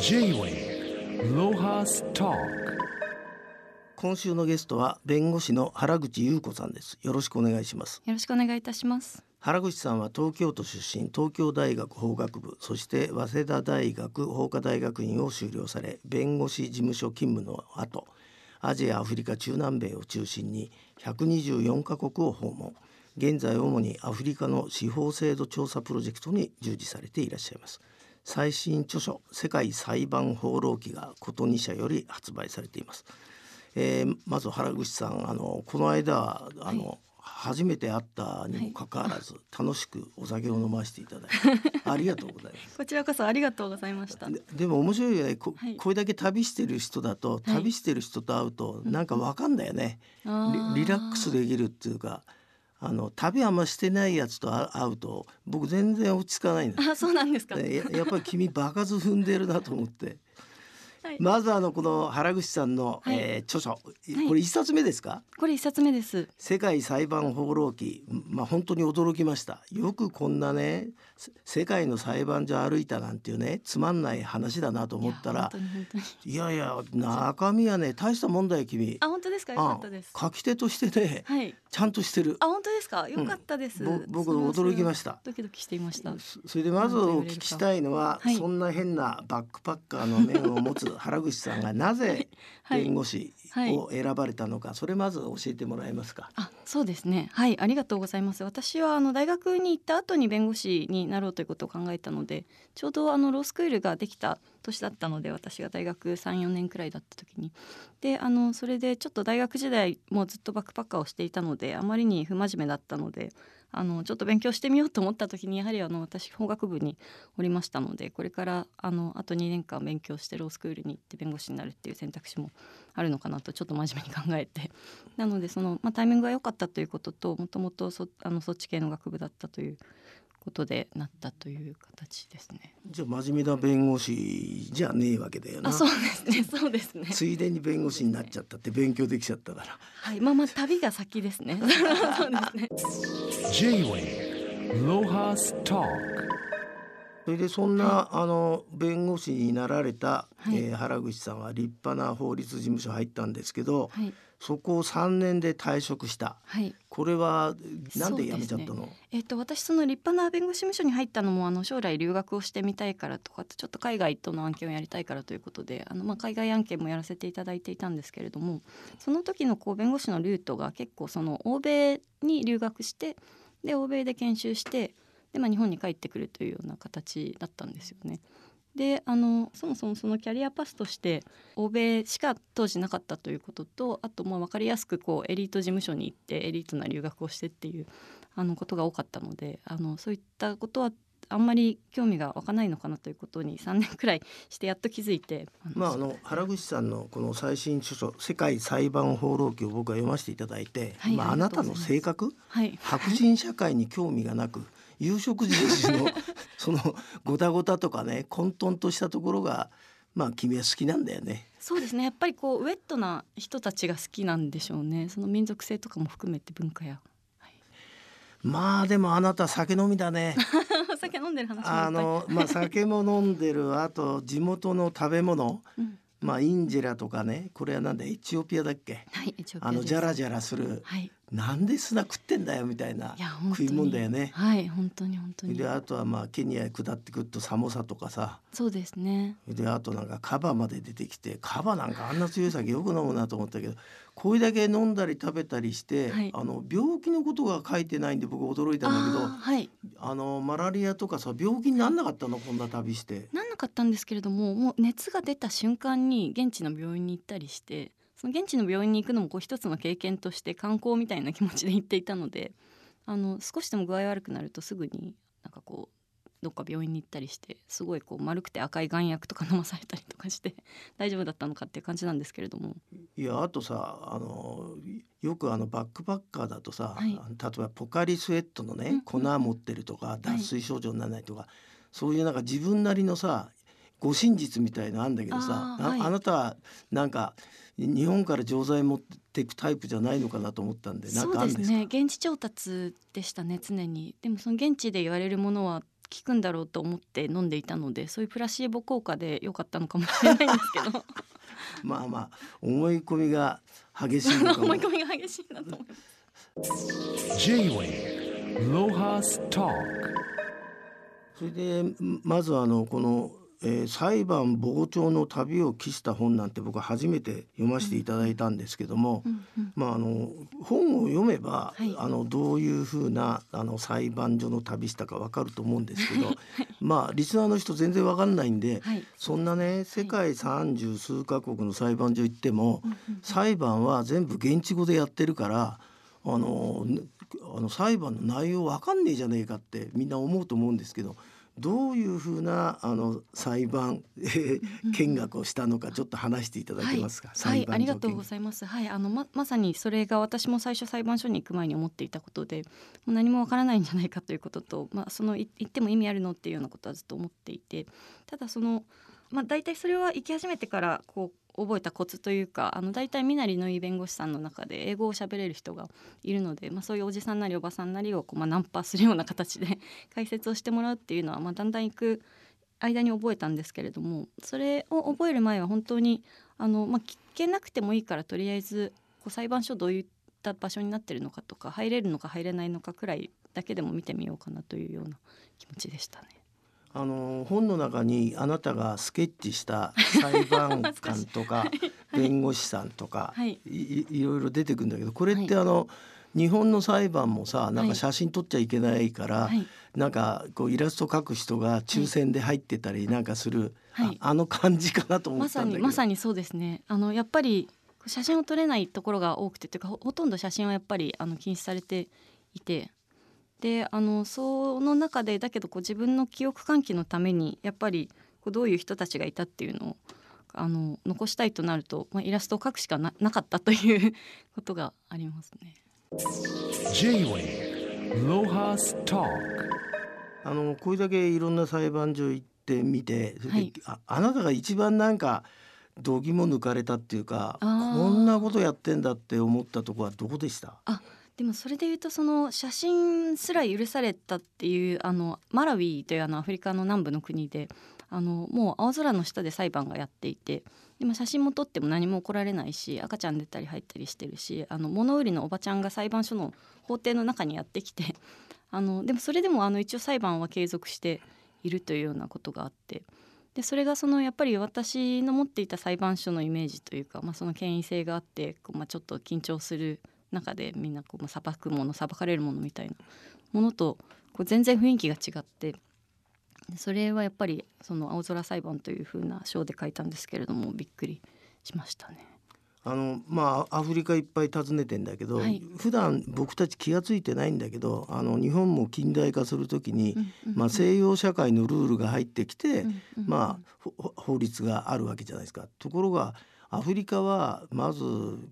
J-Way ロハスト今週のゲストは弁護士の原口優子さんです。よろしくお願いします。よろしくお願いいたします。原口さんは東京都出身東京大学法学部そして早稲田大学法科大学院を修了され弁護士事務所勤務の後アジアアフリカ中南米を中心に124カ国を訪問。現在主にアフリカの司法制度調査プロジェクトに従事されていらっしゃいます最新著書世界裁判放浪記がこと2社より発売されています。えーまず原口さんあのこの間あの、初めて会ったにもかかわらず、楽しくお酒を飲ませていただいて ありがとうございます。こちらこそありがとうございました。ででも面白いよね。こ,、はい。これだけ旅してる人だと旅してる人と会うとなんかわかんだよね、リリラックスできるっていうかあの旅あんましてないやつと会会うと僕全然落ち着かないんだあ、そうなんですか。ややっぱり君場数踏んでるなと思って。はい。まずあのこの原口さんの、はい。えー著書い。これ一冊目ですか、これ一冊目です。世界裁判放浪記。まあ本当に驚きました。よくこんなねせ世界の裁判所歩いたなんていうねつまんない話だなと思ったらいや。いや中身はね大したもんだよ君あ、本当ですか？よかったです。あ書き手としてねはい。ちゃんとしてるあ、本当ですか？よかったです。ぼ僕それは驚きましたドキドキしていました。そそれでまずお聞きしたいのは、はいそんな変なバックパッカーの面を持つ原口さんがなぜはい弁護士はいを選ばれたのか、それまず教えてもらえますか？あ、そうですね。はい、ありがとうございます。私はあの大学に行った後に弁護士になろうということを考えたので、ちょうどあのロースクールができた年だったので、私が大学3、4年くらいだった時に、で、あのそれでちょっと大学時代もうずっとバックパッカーをしていたので、あまりに不真面目だったので。あのちょっと勉強してみようと思った時にやはりあの私法学部におりましたのでこれからあのあと2年間勉強してロースクールに行って弁護士になるっていう選択肢もあるのかなとちょっと真面目に考えて。なのでその、まあ、タイミングが良かったということともともとそあのそっち系の学部だったということでなったという形ですね。じゃあ真面目な弁護士じゃねえわけだよな。あそうですねそうですね。ついでに弁護士になっちゃったって勉強できちゃったから。はいまあまあ旅が先ですね。そうですね。J-Way ロハストそれでそんな、あの弁護士になられた、はいえー原口さんは立派な法律事務所入ったんですけど、はいそこを3年で退職した。はい。これはなんで辞めちゃったの？えっと、私その立派な弁護士事務所に入ったのもあの将来留学をしてみたいからとかちょっと海外との案件をやりたいからということであの、まあ、海外案件もやらせていただいていたんですけれどもその時のこう弁護士のルートが結構その欧米に留学してで欧米で研修してで、まあ、日本に帰ってくるというような形だったんですよね。であのそもそもそのキャリアパスとして欧米しか当時なかったということとあともう分かりやすくこうエリート事務所に行ってエリートな留学をしてっていうあのことが多かったのであのそういったことはあんまり興味が湧かないのかなということに3年くらいしてやっと気づいてまああの原口さんのこの最新著書「世界裁判放浪記」を僕は読ませていただいて、はいまあ、あなたの性格？はい。白人社会に興味がなく有色人種の そのごたごたとかね混沌としたところがまあ君は好きなんだよね。そうですね。やっぱりこうウェットな人たちが好きなんでしょうね。その民族性とかも含めて文化や、はい、まあでもあなた酒飲みだね。お 酒飲んでる話あのまあ酒も飲んでるあと地元の食べ物。うん。まあインジェラとかねこれはなんだエチオピアだっけ？はいエチオピアあのですジャラジャラする。はいなんで砂食ってんだよみたいない食い物だよね。はい本当に本当に。であとはまあケニアへ下ってくるとサモサとかさ。そうですね。であとなんかカバまで出てきてカバなんかあんな強い酒よく飲むなと思ったけどこれだけ飲んだり食べたりして、はい。あの病気のことが書いてないんで僕驚いたんだけどあーはい。あのマラリアとかさ病気になんなかったの？こんな旅して。なんなかったんですけれどももう熱が出た瞬間に現地の病院に行ったりしてその現地の病院に行くのもこう一つの経験として観光みたいな気持ちで行っていたのであの少しでも具合悪くなるとすぐになんかこうどっか病院に行ったりしてすごいこう丸くて赤い眼薬とか飲まされたりとかして 大丈夫だったのかっていう感じなんですけれども。いやあとさあのよくあのバックパッカーだとさ、はい。例えばポカリスエットのね、うんうん。粉持ってるとか脱水症状にならないとか、そういうなんか自分なりのさ護身術みたいのあんだけどさあ,、はい。あなたはなんか日本から錠剤持っていくタイプじゃないのかなと思ったんでそうですね。現地調達でしたね常に。でもその現地で言われるものは効くんだろうと思って飲んでいたのでそういうプラシーボ効果で良かったのかもしれないんですけど。まあまあ思い込みが激しい 思い込みが激しいなと思います。それでんまずあのこの、えー裁判傍聴の旅を期した本なんて僕は初めて読ませていただいたんですけども、うんうん。まああの本を読めば、はい。あのどういうふうなあの裁判所の旅したかわかると思うんですけど、まあリスナーの人全然わかんないんで、はい。そんなね世界三十数カ国の裁判所行っても、裁判は全部現地語でやってるからあのねあの裁判の内容わかんねえじゃねえかってみんな思うと思うんですけどどういうふうなあの裁判、えー見学をしたのかちょっと話していただけますか、はい、はい、ありがとうごいざいます。はい、あのままさにそれが私も最初裁判所に行く前に思っていたことで、もう何もわからないんじゃないかということと、まあそのい行っても意味あるのっていうようなことはずっと思っていて、ただそのまあ大体それは行き始めてからこう覚えたコツというか、あの大体身なりのいい弁護士さんの中で英語を喋れる人がいるので、まあそういうおじさんなりおばさんなりをこうまあナンパするような形で 解説をしてもらうっていうのはまあだんだん行く間に覚えたんですけれどもそれを覚える前は本当にあの、まあ、聞けなくてもいいからとりあえずこう裁判所どういった場所になってるのかとか入れるのか入れないのかくらいだけでも見てみようかなというような気持ちでしたね。あの本の中にあなたがスケッチした裁判官とか 弁護士さんとか、はい。ろいろ出てくるんだけどこれってあの、日本の裁判もさなんはいか写真撮っちゃいけないから、はい。なんかこうイラスト描く人が抽選で入ってたりなんかする、はい。ああの感じかなと思まさったんだけど。にまさにそうですね。あのやっぱり写真を撮れないところが多くてというかほほとんど写真はやっぱりあの禁止されていてであのその中でだけどこう自分の記憶喚起のためにやっぱりこうどういう人たちがいたっていうのをあの残したいとなると、まあ、イラストを描くしかななかったという ことがありますね。あのこれだけいろんな裁判所行ってみて、はい。ああなたが一番なんか度肝抜かれたっていうかこんなことやってんだって思ったとこはどこでした？でもそれで言うとその写真すら許されたっていうあのマラウィというあのアフリカの南部の国であのもう青空の下で裁判がやっていてでも写真も撮っても何も起こられないし赤ちゃん出たり入ったりしてるしあの物売りのおばちゃんが裁判所の法廷の中にやってきてあのでもそれでもあの一応裁判は継続しているというようなことがあってでそれがそのやっぱり私の持っていた裁判所のイメージというか、まあ、その権威性があって、まあ、ちょっと緊張する中でみんなこうまあ裁くもの裁かれるものみたいなものとこう全然雰囲気が違ってでそれはやっぱりその青空裁判というふうな章で書いたんですけれどもびっくりしましたね。あのまあアフリカいっぱい訪ねてんだけど、はい普段僕たち気が付いてないんだけどあの日本も近代化するときに、まあ、西洋社会のルールが入ってきて、まあ法律があるわけじゃないですか。ところがアフリカはまず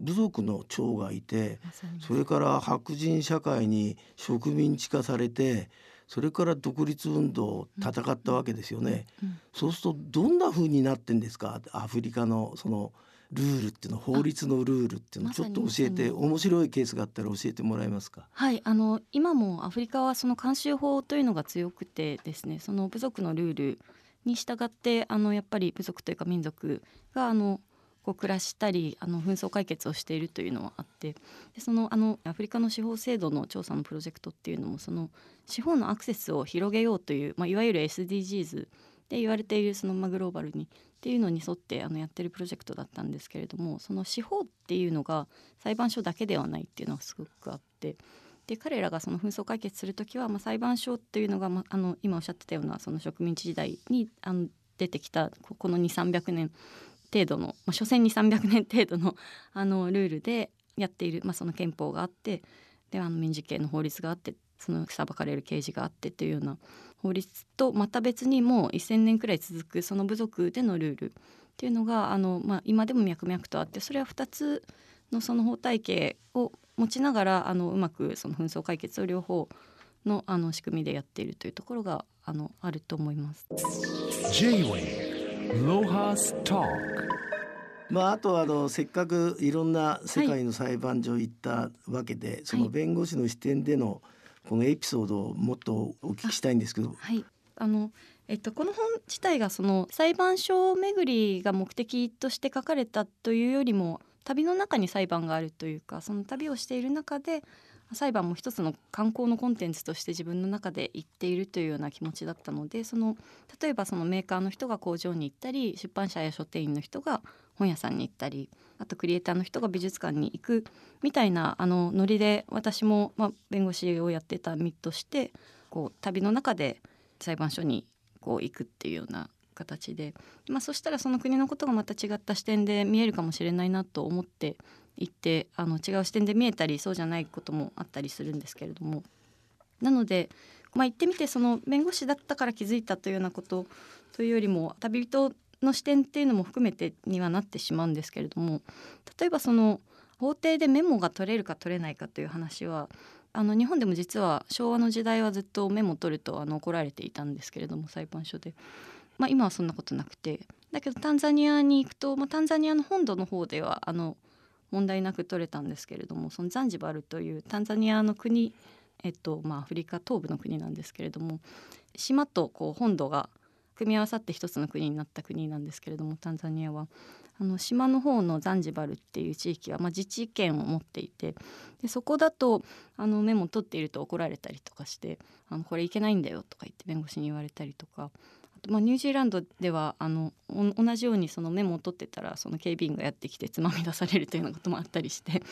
部族の長がいてそれから白人社会に植民地化されてそれから独立運動を戦ったわけですよね。うんそうするとどんな風になってんですか？アフリカのそのルールっていうの法律のルールっていうのちょっと教えてま面白いケースがあったら教えてもらえますか？はいあの今もアフリカはその慣習法というのが強くてですねその部族のルールに従ってあのやっぱり部族というか民族があのこう暮らしたりあの紛争解決をしているというのはあってでそのあのアフリカの司法制度の調査のプロジェクトっていうのもその司法のアクセスを広げようという、まあ、いわゆる SDGs で言われているそのグローバルにっていうのに沿ってあのやってるプロジェクトだったんですけれどもその司法っていうのが裁判所だけではないっていうのがすごくあってで彼らがその紛争解決する時は、まあ、裁判所っていうのが、まあ、あの今おっしゃってたようなその植民地時代にあの出てきたこの2 3 0 0年程度の、まあ、所詮2 3 0 0年程度のあのルールでやっている、まあ、その憲法があってであの民事系の法律があってその裁かれる刑事があってっていうような法律とまた別にもう1,000年くらい続くその部族でのルールっていうのがあの、まあ、今でも脈々とあってそれは2つのその法体系を持ちながらあのうまくその紛争解決を両方のあの仕組みでやっているというところがあのあると思います。J-Wave Lohas Talk. まあ、あとはあのせっかくいろんな世界の裁判所行ったわけで、その弁護士の視点でのこのエピソードをもっとお聞きしたいんですけど、はい、あのえっと、この本自体がその裁判所巡りが目的として書かれたというよりも旅の中に裁判があるというかその旅をしている中で裁判も一つの観光のコンテンツとして自分の中で言っているというような気持ちだったのでその例えばそのメーカーの人が工場に行ったり出版社や書店員の人が本屋さんに行ったりあとクリエイターの人が美術館に行くみたいなあのノリで私も、まあ、弁護士をやってた身としてこう旅の中で裁判所にこう行くっていうような形で、まあ、そしたらその国のことがまた違った視点で見えるかもしれないなと思って行ってあの違う視点で見えたりそうじゃないこともあったりするんですけれども。なので、まあ、行ってみてその弁護士だったから気づいたというようなことというよりも旅人の視点っていうのも含めてにはなってしまうんですけれども例えばその法廷でメモが取れるか取れないかという話はあの日本でも実は昭和の時代はずっとメモ取るとあの怒られていたんですけれども裁判所で、まあ、今はそんなことなくて。だけどタンザニアに行くと、まあ、タンザニアの本土の方ではあの問題なく取れたんですけれどもそのザンジバルというタンザニアの国、えっとまあ、アフリカ東部の国なんですけれども島とこう本土が組み合わさって一つの国になった国なんですけれどもタンザニアは。あの島の方のザンジバルっていう地域は、まあ、自治権を持っていてでそこだとあのメモ取っていると怒られたりとかしてあのこれいけないんだよとか言って弁護士に言われたりとかまあ、ニュージーランドではあの同じようにそのメモを取ってたらその警備員がやってきてつまみ出されるというようなこともあったりして。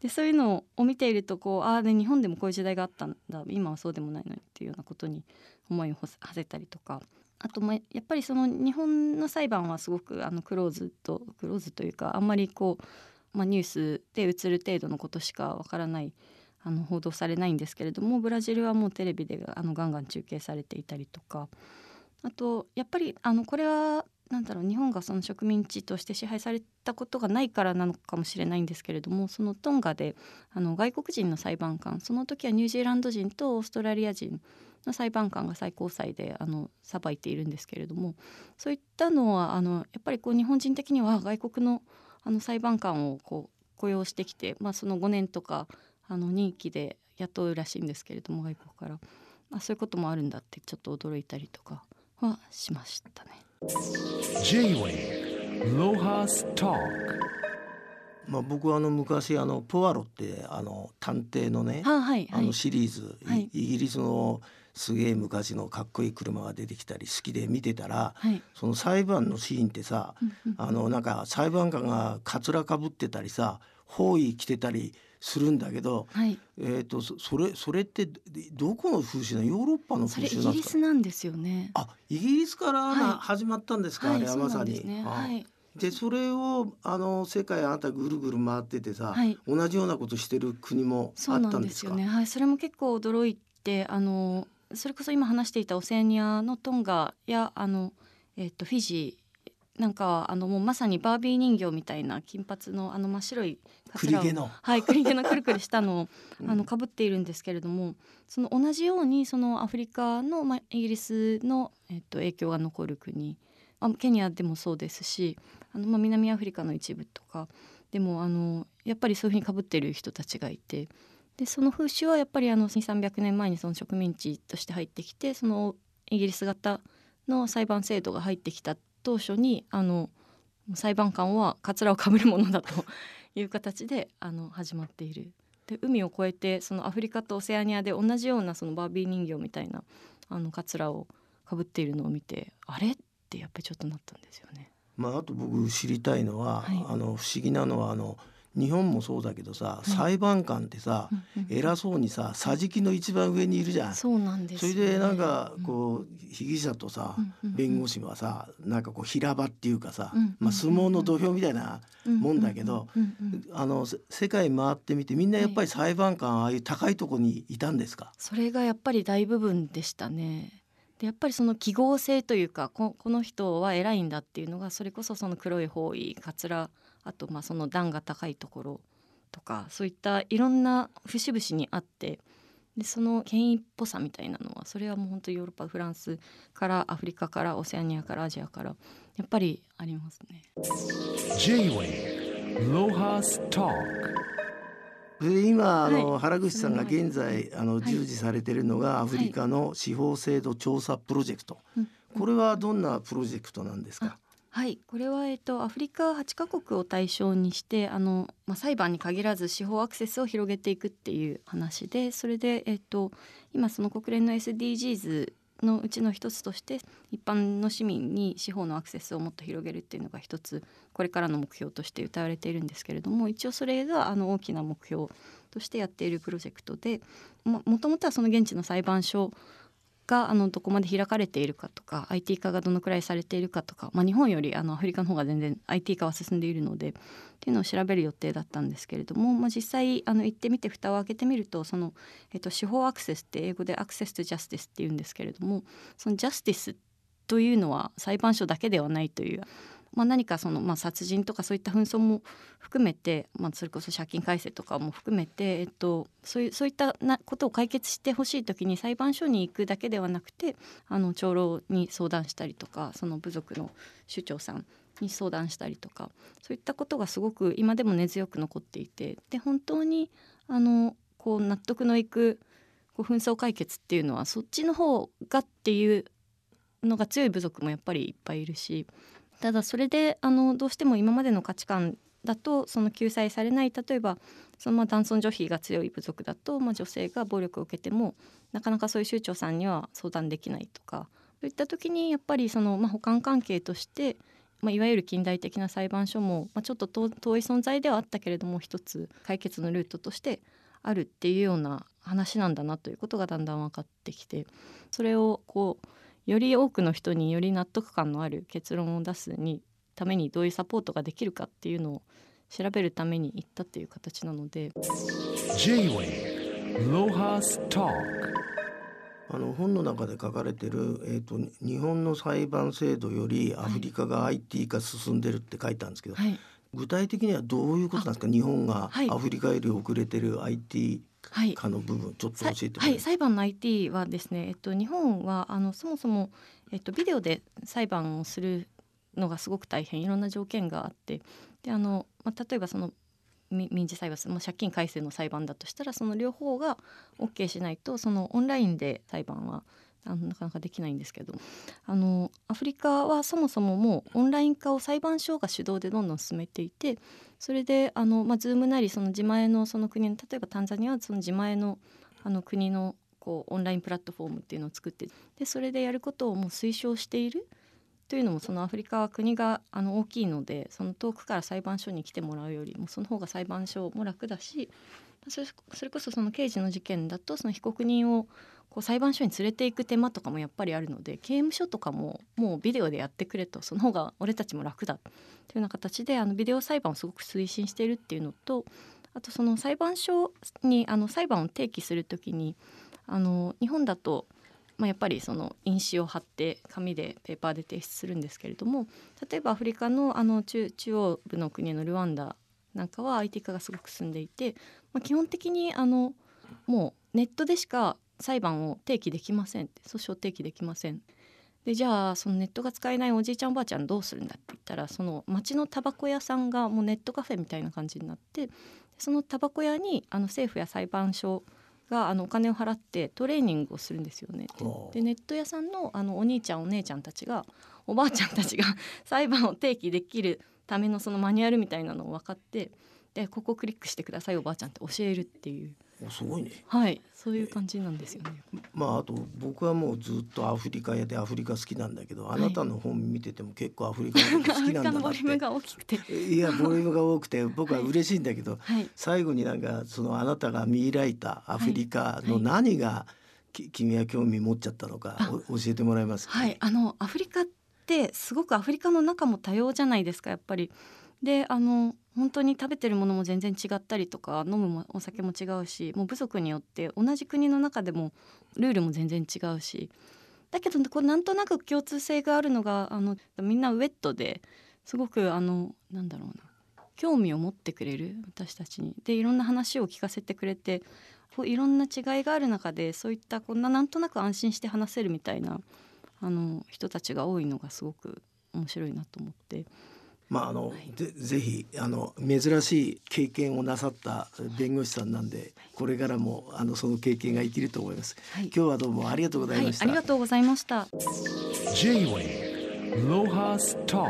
でそういうのを見ているとこうああ日本でもこういう時代があったんだ。今はそうでもないのにっていうようなことに思いを馳せたりとか。あとまあやっぱりその日本の裁判はすごくあのクローズとクローズというかあんまりこう、まあ、ニュースで映る程度のことしかわからないあの報道されないんですけれどもブラジルはもうテレビであのガンガン中継されていたりとか。あとやっぱりあのこれはなんだろう日本がその植民地として支配されたことがないからなのかもしれないんですけれどもそのトンガであの外国人の裁判官その時はニュージーランド人とオーストラリア人の裁判官が最高裁であの裁いているんですけれどもそういったのはあのやっぱりこう日本人的には外国のあの裁判官をこう雇用してきて、まあ、その5年とかあの任期で雇うらしいんですけれども外国から、まあ、そういうこともあるんだってちょっと驚いたりとか。はしましたね。J-Way ロハスタまあ、僕はあの昔あのポワロってあの探偵のね、ははい。あのシリーズ、はい。イギリスのすげえ昔のかっこいい車が出てきたり好きで見てたら、はい。その裁判のシーンってさ、うんうん。あのなんか裁判官がかつらかぶってたりさ包囲着てたりするんだけど、はい。えー、とそそれそれってどこの風習なの？ヨーロッパの風習なんですか？ギリスなんですよね。あイギリスから始まったんですか、はい、あれはまさに。はい。でそれをあの世界あなたぐるぐる回っててさ、はい。同じようなことしてる国もあったんですか？んですよね。はい、それも結構驚いて、あのそれこそ今話していたオセアニアのトンガやあのえっ、とフィジーなんかはあのもうまさにバービー人形みたいな金髪のあの真っ白いカツラを。はい栗毛のくるくるしたのをうん。あの被っているんですけれども、その同じようにそのアフリカのまあイギリスのえっ、と影響が残る国、あケニアでもそうですし、あのまあ南アフリカの一部とかでもあのやっぱりそういうふうにかぶってる人たちがいて。でその風習はやっぱりあの2300年前にその植民地として入ってきてそのイギリス型の裁判制度が入ってきた当初にあの裁判官はカツラをかぶるものだという形であの始まっている。で海を越えてそのアフリカとオセアニアで同じようなそのバービー人形みたいなあのカツラをかぶっているのを見てあれ？ってやっぱりちょっとなったんですよね。まあ、あと僕知りたいのは、はいあの不思議なのはあの日本もそうだけどさ、い裁判官ってさ、偉そうにさ桟敷の一番上にいるじゃん。そうなんですよね、それでなんかこう被疑者とさ、弁護士はさなんかこう平場っていうかさ、まあ、相撲の土俵みたいなうんもんだけど、あのせ世界回ってみてみんなやっぱり裁判官ああいう高いとこにいたんですか、それがやっぱり大部分でしたね。でやっぱりその記号性というかここの人は偉いんだっていうのがそれこそその黒い方位かつらあとまあその段が高いところとかそういったいろんな節々にあってでその権威っぽさみたいなのはそれはもう本当ヨーロッパフランスからアフリカからオセアニアからアジアからやっぱりありますね。で今あの、はい。原口さんが現在あのはい。従事されているのがアフリカの司法制度調査プロジェクト、うん。これはどんなプロジェクトなんですか？はい、これは、えっと、アフリカ8カ国を対象にしてあの、まあ、裁判に限らず司法アクセスを広げていくっていう話でそれで、えっと、今その国連の SDGs のうちの一つとして一般の市民に司法のアクセスをもっと広げるっていうのが一つこれからの目標として謳われているんですけれども一応それがあの大きな目標としてやっているプロジェクトでももともとはその現地の裁判所があのどこまで開かれているかとか IT 化がどのくらいされているかとか、まあ、日本よりあのアフリカの方が全然 IT 化は進んでいるのでっていうのを調べる予定だったんですけれども、まあ、実際あの行ってみて蓋を開けてみるとその、えっと、司法アクセスって英語でアクセスとジャスティスっていうんですけれどもそのジャスティスというのは裁判所だけではないという、まあ、何かその、まあ、殺人とかそういった紛争も含めて、まあ、それこそ借金改正とかも含めて、えっと、そういうそういったなことを解決してほしい時に裁判所に行くだけではなくてあの長老に相談したりとかその部族の首長さんに相談したりとかそういったことがすごく今でも根強く残っていてで本当にあのこう納得のいくこう紛争解決っていうのはそっちの方がっていうのが強い部族もやっぱりいっぱいいるしただそれであのどうしても今までの価値観だとその救済されない例えばそのまあ男尊女卑が強い部族だと、まあ、女性が暴力を受けてもなかなかそういう州長さんには相談できないとかそういった時にやっぱりその、まあ、補完関係として、まあ、いわゆる近代的な裁判所も、まあ、ちょっと遠い存在ではあったけれども一つ解決のルートとしてあるっていうような話なんだなということがだんだん分かってきてそれをこうより多くの人により納得感のある結論を出すにためにどういうサポートができるかっていうのを調べるために行ったっていう形なので。あの本の中で書かれてる、えー、と日本の裁判制度よりアフリカが IT 化進んでるって書いたんですけど、はい具体的にはどういうことなんですか？日本がはい。アフリカより遅れてる IT はい。化の部分ちょっと教さえてはい、裁判の IT はですね、えっと、日本はあのそもそも、えっと、ビデオで裁判をするのがすごく大変いろんな条件があってであの、まあ、例えばそのみ民事裁判、まあ、借金改正の裁判だとしたらその両方が OK しないとそのオンラインで裁判はあのなかなかできないんですけど。あのアフリカはそもそももうオンライン化を裁判所が主導でどんどん進めていてそれであの、まあ、Zoom なりその自前のその国の例えばタンザニアはその自前のあの国のこうオンラインプラットフォームっていうのを作ってでそれでやることをもう推奨しているというのもそのアフリカは国があの大きいのでその遠くから裁判所に来てもらうよりもその方が裁判所も楽だしそれこそその刑事の事件だとその被告人をこう裁判所に連れていく手間とかもやっぱりあるので刑務所とかももうビデオでやってくれとその方が俺たちも楽だというような形であのビデオ裁判をすごく推進しているっていうのとあとその裁判所にあの裁判を提起するときにあの日本だと、まあ、やっぱりその印紙を貼って紙でペーパーで提出するんですけれども例えばアフリカのあの中中央部の国のルワンダなんかは IT 化がすごく進んでいて、まあ、基本的にあのもうネットでしか裁判を提起できません訴訟提起できません。でじゃあそのネットが使えないおじいちゃんおばあちゃんどうするんだって言ったらその町のタバコ屋さんがもうネットカフェみたいな感じになってそのタバコ屋にあの政府や裁判所があのお金を払ってトレーニングをするんですよね。はあでネット屋さんのあのお兄ちゃんお姉ちゃんたちがおばあちゃんたちが裁判を提起できるためのそのマニュアルみたいなのを分かってでここをクリックしてくださいおばあちゃんって教えるっていうおすごいね。はいそういう感じなんですよね。まああと僕はもうずっとアフリカ屋でアフリカ好きなんだけど、あなたの本見てても結構アフリカ好きなんだのなっボリュームて。が大きくて。いやボリュームが多くて。僕は嬉しいんだけど、はい。最後になんかそのあなたが見開いたアフリカのはい何が、き君は興味持っちゃったのか教えてもらえますか、はい、あのアフリカってすごくアフリカの中も多様じゃないですかやっぱり。であの本当に食べてるものも全然違ったりとか飲むもお酒も違うしもう部族によって同じ国の中でもルールも全然違うしだけどこうなんとなく共通性があるのがあのみんなウェットですごくあのなんだろうな興味を持ってくれる私たちに。でいろんな話を聞かせてくれてこういろんな違いがある中でそういったこんななんとなく安心して話せるみたいなあの人たちが多いのがすごく面白いなと思ってまああの、でぜひあの珍しい経験をなさった弁護士さんなんで、これからもあのその経験が生きると思います。はい今日はどうもありがとうございはいまし、た。ありがとうございました。J-Way Lohas Talk